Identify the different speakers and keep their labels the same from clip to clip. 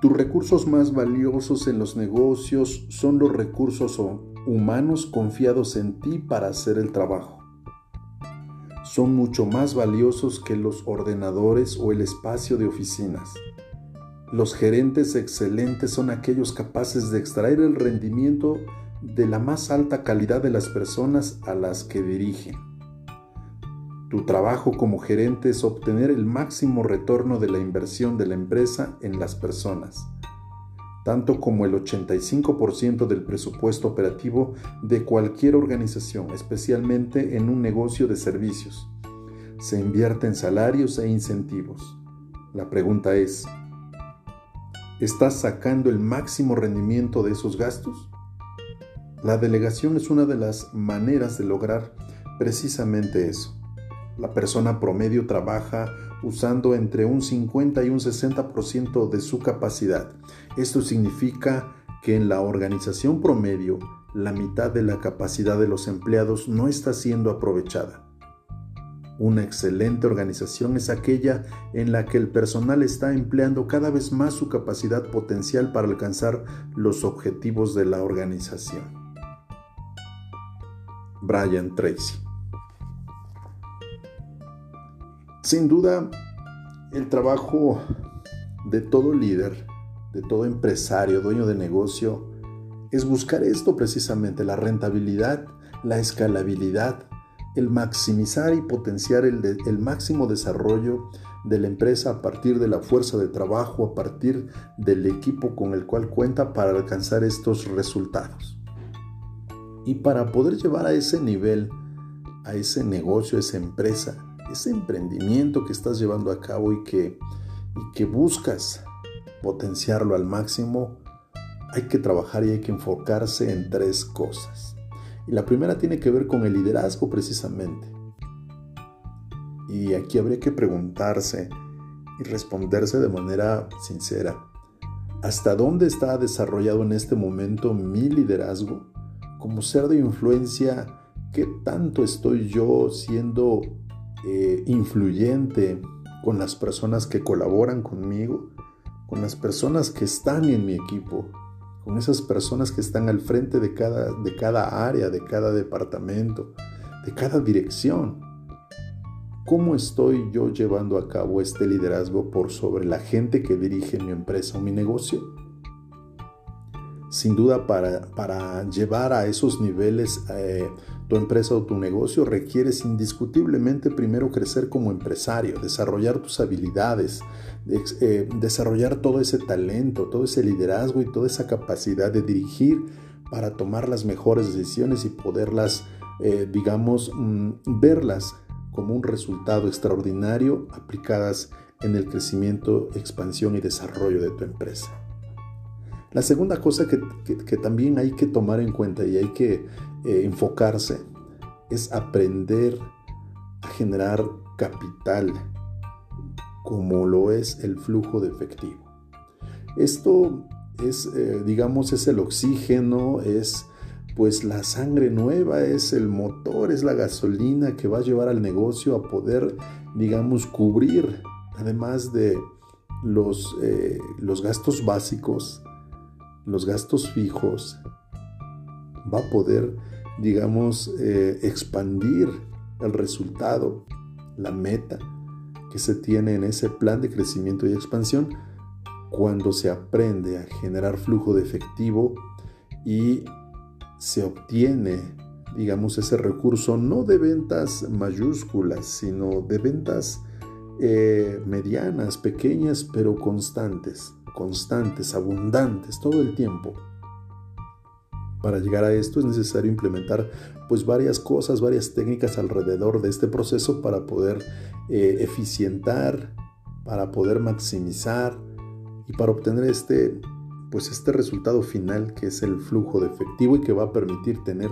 Speaker 1: Tus recursos más valiosos en los negocios son los recursos humanos confiados en ti para hacer el trabajo. Son mucho más valiosos que los ordenadores o el espacio de oficinas. Los gerentes excelentes son aquellos capaces de extraer el rendimiento de la más alta calidad de las personas a las que dirigen. Tu trabajo como gerente es obtener el máximo retorno de la inversión de la empresa en las personas, tanto como el 85% del presupuesto operativo de cualquier organización, especialmente en un negocio de servicios. Se invierte en salarios e incentivos. La pregunta es, ¿estás sacando el máximo rendimiento de esos gastos? La delegación es una de las maneras de lograr precisamente eso. La persona promedio trabaja usando entre un 50 y un 60% de su capacidad. Esto significa que en la organización promedio la mitad de la capacidad de los empleados no está siendo aprovechada. Una excelente organización es aquella en la que el personal está empleando cada vez más su capacidad potencial para alcanzar los objetivos de la organización. Brian Tracy Sin duda, el trabajo de todo líder, de todo empresario, dueño de negocio, es buscar esto precisamente, la rentabilidad, la escalabilidad, el maximizar y potenciar el, máximo desarrollo de la empresa a partir de la fuerza de trabajo, a partir del equipo con el cual cuenta para alcanzar estos resultados. Y para poder llevar a ese nivel, a ese negocio, a esa empresa, ese emprendimiento que estás llevando a cabo y que, y que buscas potenciarlo al máximo, hay que trabajar y hay que enfocarse en tres cosas. Y la primera tiene que ver con el liderazgo precisamente. Y aquí habría que preguntarse y responderse de manera sincera. ¿Hasta dónde está desarrollado en este momento mi liderazgo? Como ser de influencia, ¿qué tanto estoy yo siendo eh, influyente con las personas que colaboran conmigo, con las personas que están en mi equipo, con esas personas que están al frente de cada, de cada área, de cada departamento, de cada dirección. ¿Cómo estoy yo llevando a cabo este liderazgo por sobre la gente que dirige mi empresa o mi negocio? Sin duda para, para llevar a esos niveles eh, tu empresa o tu negocio requieres indiscutiblemente primero crecer como empresario, desarrollar tus habilidades, eh, desarrollar todo ese talento, todo ese liderazgo y toda esa capacidad de dirigir para tomar las mejores decisiones y poderlas, eh, digamos, mm, verlas como un resultado extraordinario aplicadas en el crecimiento, expansión y desarrollo de tu empresa. La segunda cosa que, también hay que tomar en cuenta y hay que eh, enfocarse es aprender a generar capital como lo es el flujo de efectivo. Esto es, eh, digamos, es el oxígeno, es pues la sangre nueva, es el motor, es la gasolina que va a llevar al negocio a poder, digamos, cubrir, además de los, eh, los gastos básicos, los gastos fijos, va a poder, digamos, eh, expandir el resultado, la meta que se tiene en ese plan de crecimiento y expansión cuando se aprende a generar flujo de efectivo y se obtiene, digamos, ese recurso no de ventas mayúsculas, sino de ventas eh, medianas, pequeñas, pero constantes constantes, abundantes, todo el tiempo. Para llegar a esto es necesario implementar pues varias cosas, varias técnicas alrededor de este proceso para poder eh, eficientar, para poder maximizar y para obtener este pues este resultado final que es el flujo de efectivo y que va a permitir tener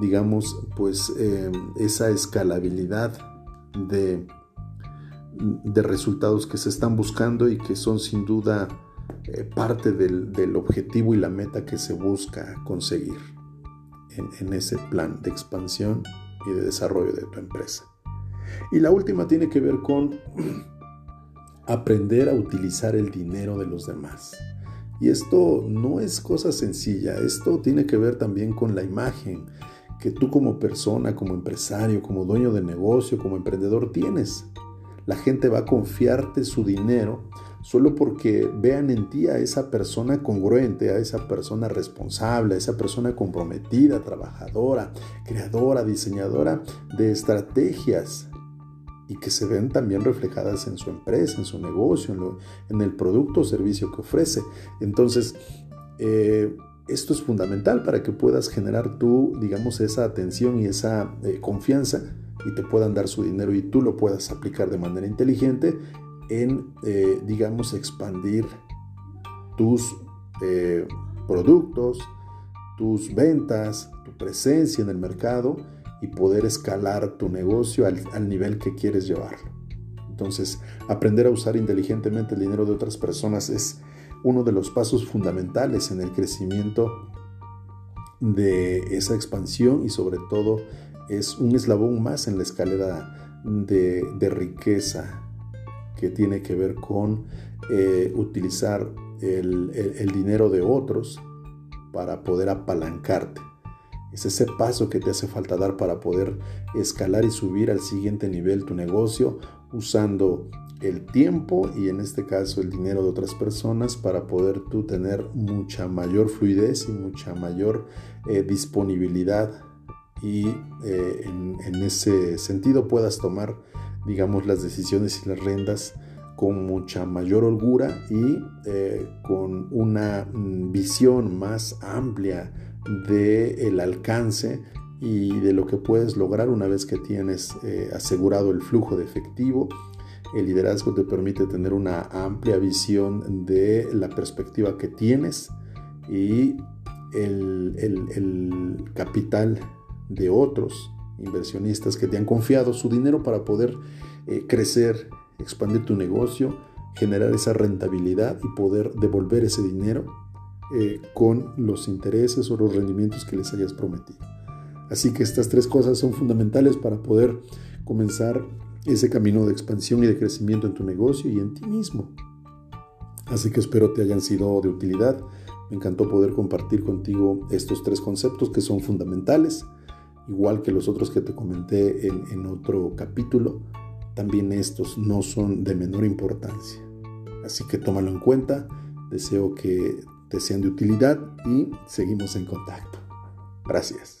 Speaker 1: digamos pues em, esa escalabilidad de, de resultados que se están buscando y que son sin duda parte del, objetivo y la meta que se busca conseguir en, ese plan de expansión y de desarrollo de tu empresa. Y la última tiene que ver con aprender a utilizar el dinero de los demás. Y esto no es cosa sencilla, esto tiene que ver también con la imagen que tú como persona, como empresario, como dueño de negocio, como emprendedor tienes. La gente va a confiarte su dinero solo porque vean en ti a esa persona congruente, a esa persona responsable, a esa persona comprometida, trabajadora, creadora, diseñadora de estrategias y que se ven también reflejadas en su empresa, en su negocio, en, el producto o servicio que ofrece. Entonces, eh, esto es fundamental para que puedas generar tú, digamos, esa atención y esa eh, confianza y te puedan dar su dinero y tú lo puedas aplicar de manera inteligente en, eh, digamos, expandir tus eh, productos, tus ventas, tu presencia en el mercado y poder escalar tu negocio al, al nivel que quieres llevarlo. Entonces, aprender a usar inteligentemente el dinero de otras personas es uno de los pasos fundamentales en el crecimiento de esa expansión y sobre todo es un eslabón más en la escalera de, de riqueza que tiene que ver con eh, utilizar el, dinero de otros para poder apalancarte. Es ese paso que te hace falta dar para poder escalar y subir al siguiente nivel tu negocio usando el tiempo y en este caso el dinero de otras personas para poder tú tener mucha mayor fluidez y mucha mayor eh, disponibilidad y eh, en, ese sentido puedas tomar digamos, las decisiones y las rendas con mucha mayor holgura y eh, con una mm, visión más amplia del el alcance y de lo que puedes lograr una vez que tienes eh, asegurado el flujo de efectivo. El liderazgo te permite tener una amplia visión de la perspectiva que tienes y el, el capital de otros inversionistas que te han confiado su dinero para poder eh, crecer, expandir tu negocio, generar esa rentabilidad y poder devolver ese dinero eh, con los intereses o los rendimientos que les hayas prometido. Así que estas tres cosas son fundamentales para poder comenzar ese camino de expansión y de crecimiento en tu negocio y en ti mismo. Así que espero te hayan sido de utilidad. Me encantó poder compartir contigo estos tres conceptos que son fundamentales igual que los otros que te comenté en, otro capítulo, también estos no son de menor importancia. Así que tómalo en cuenta, deseo que te sean de utilidad y seguimos en contacto. Gracias.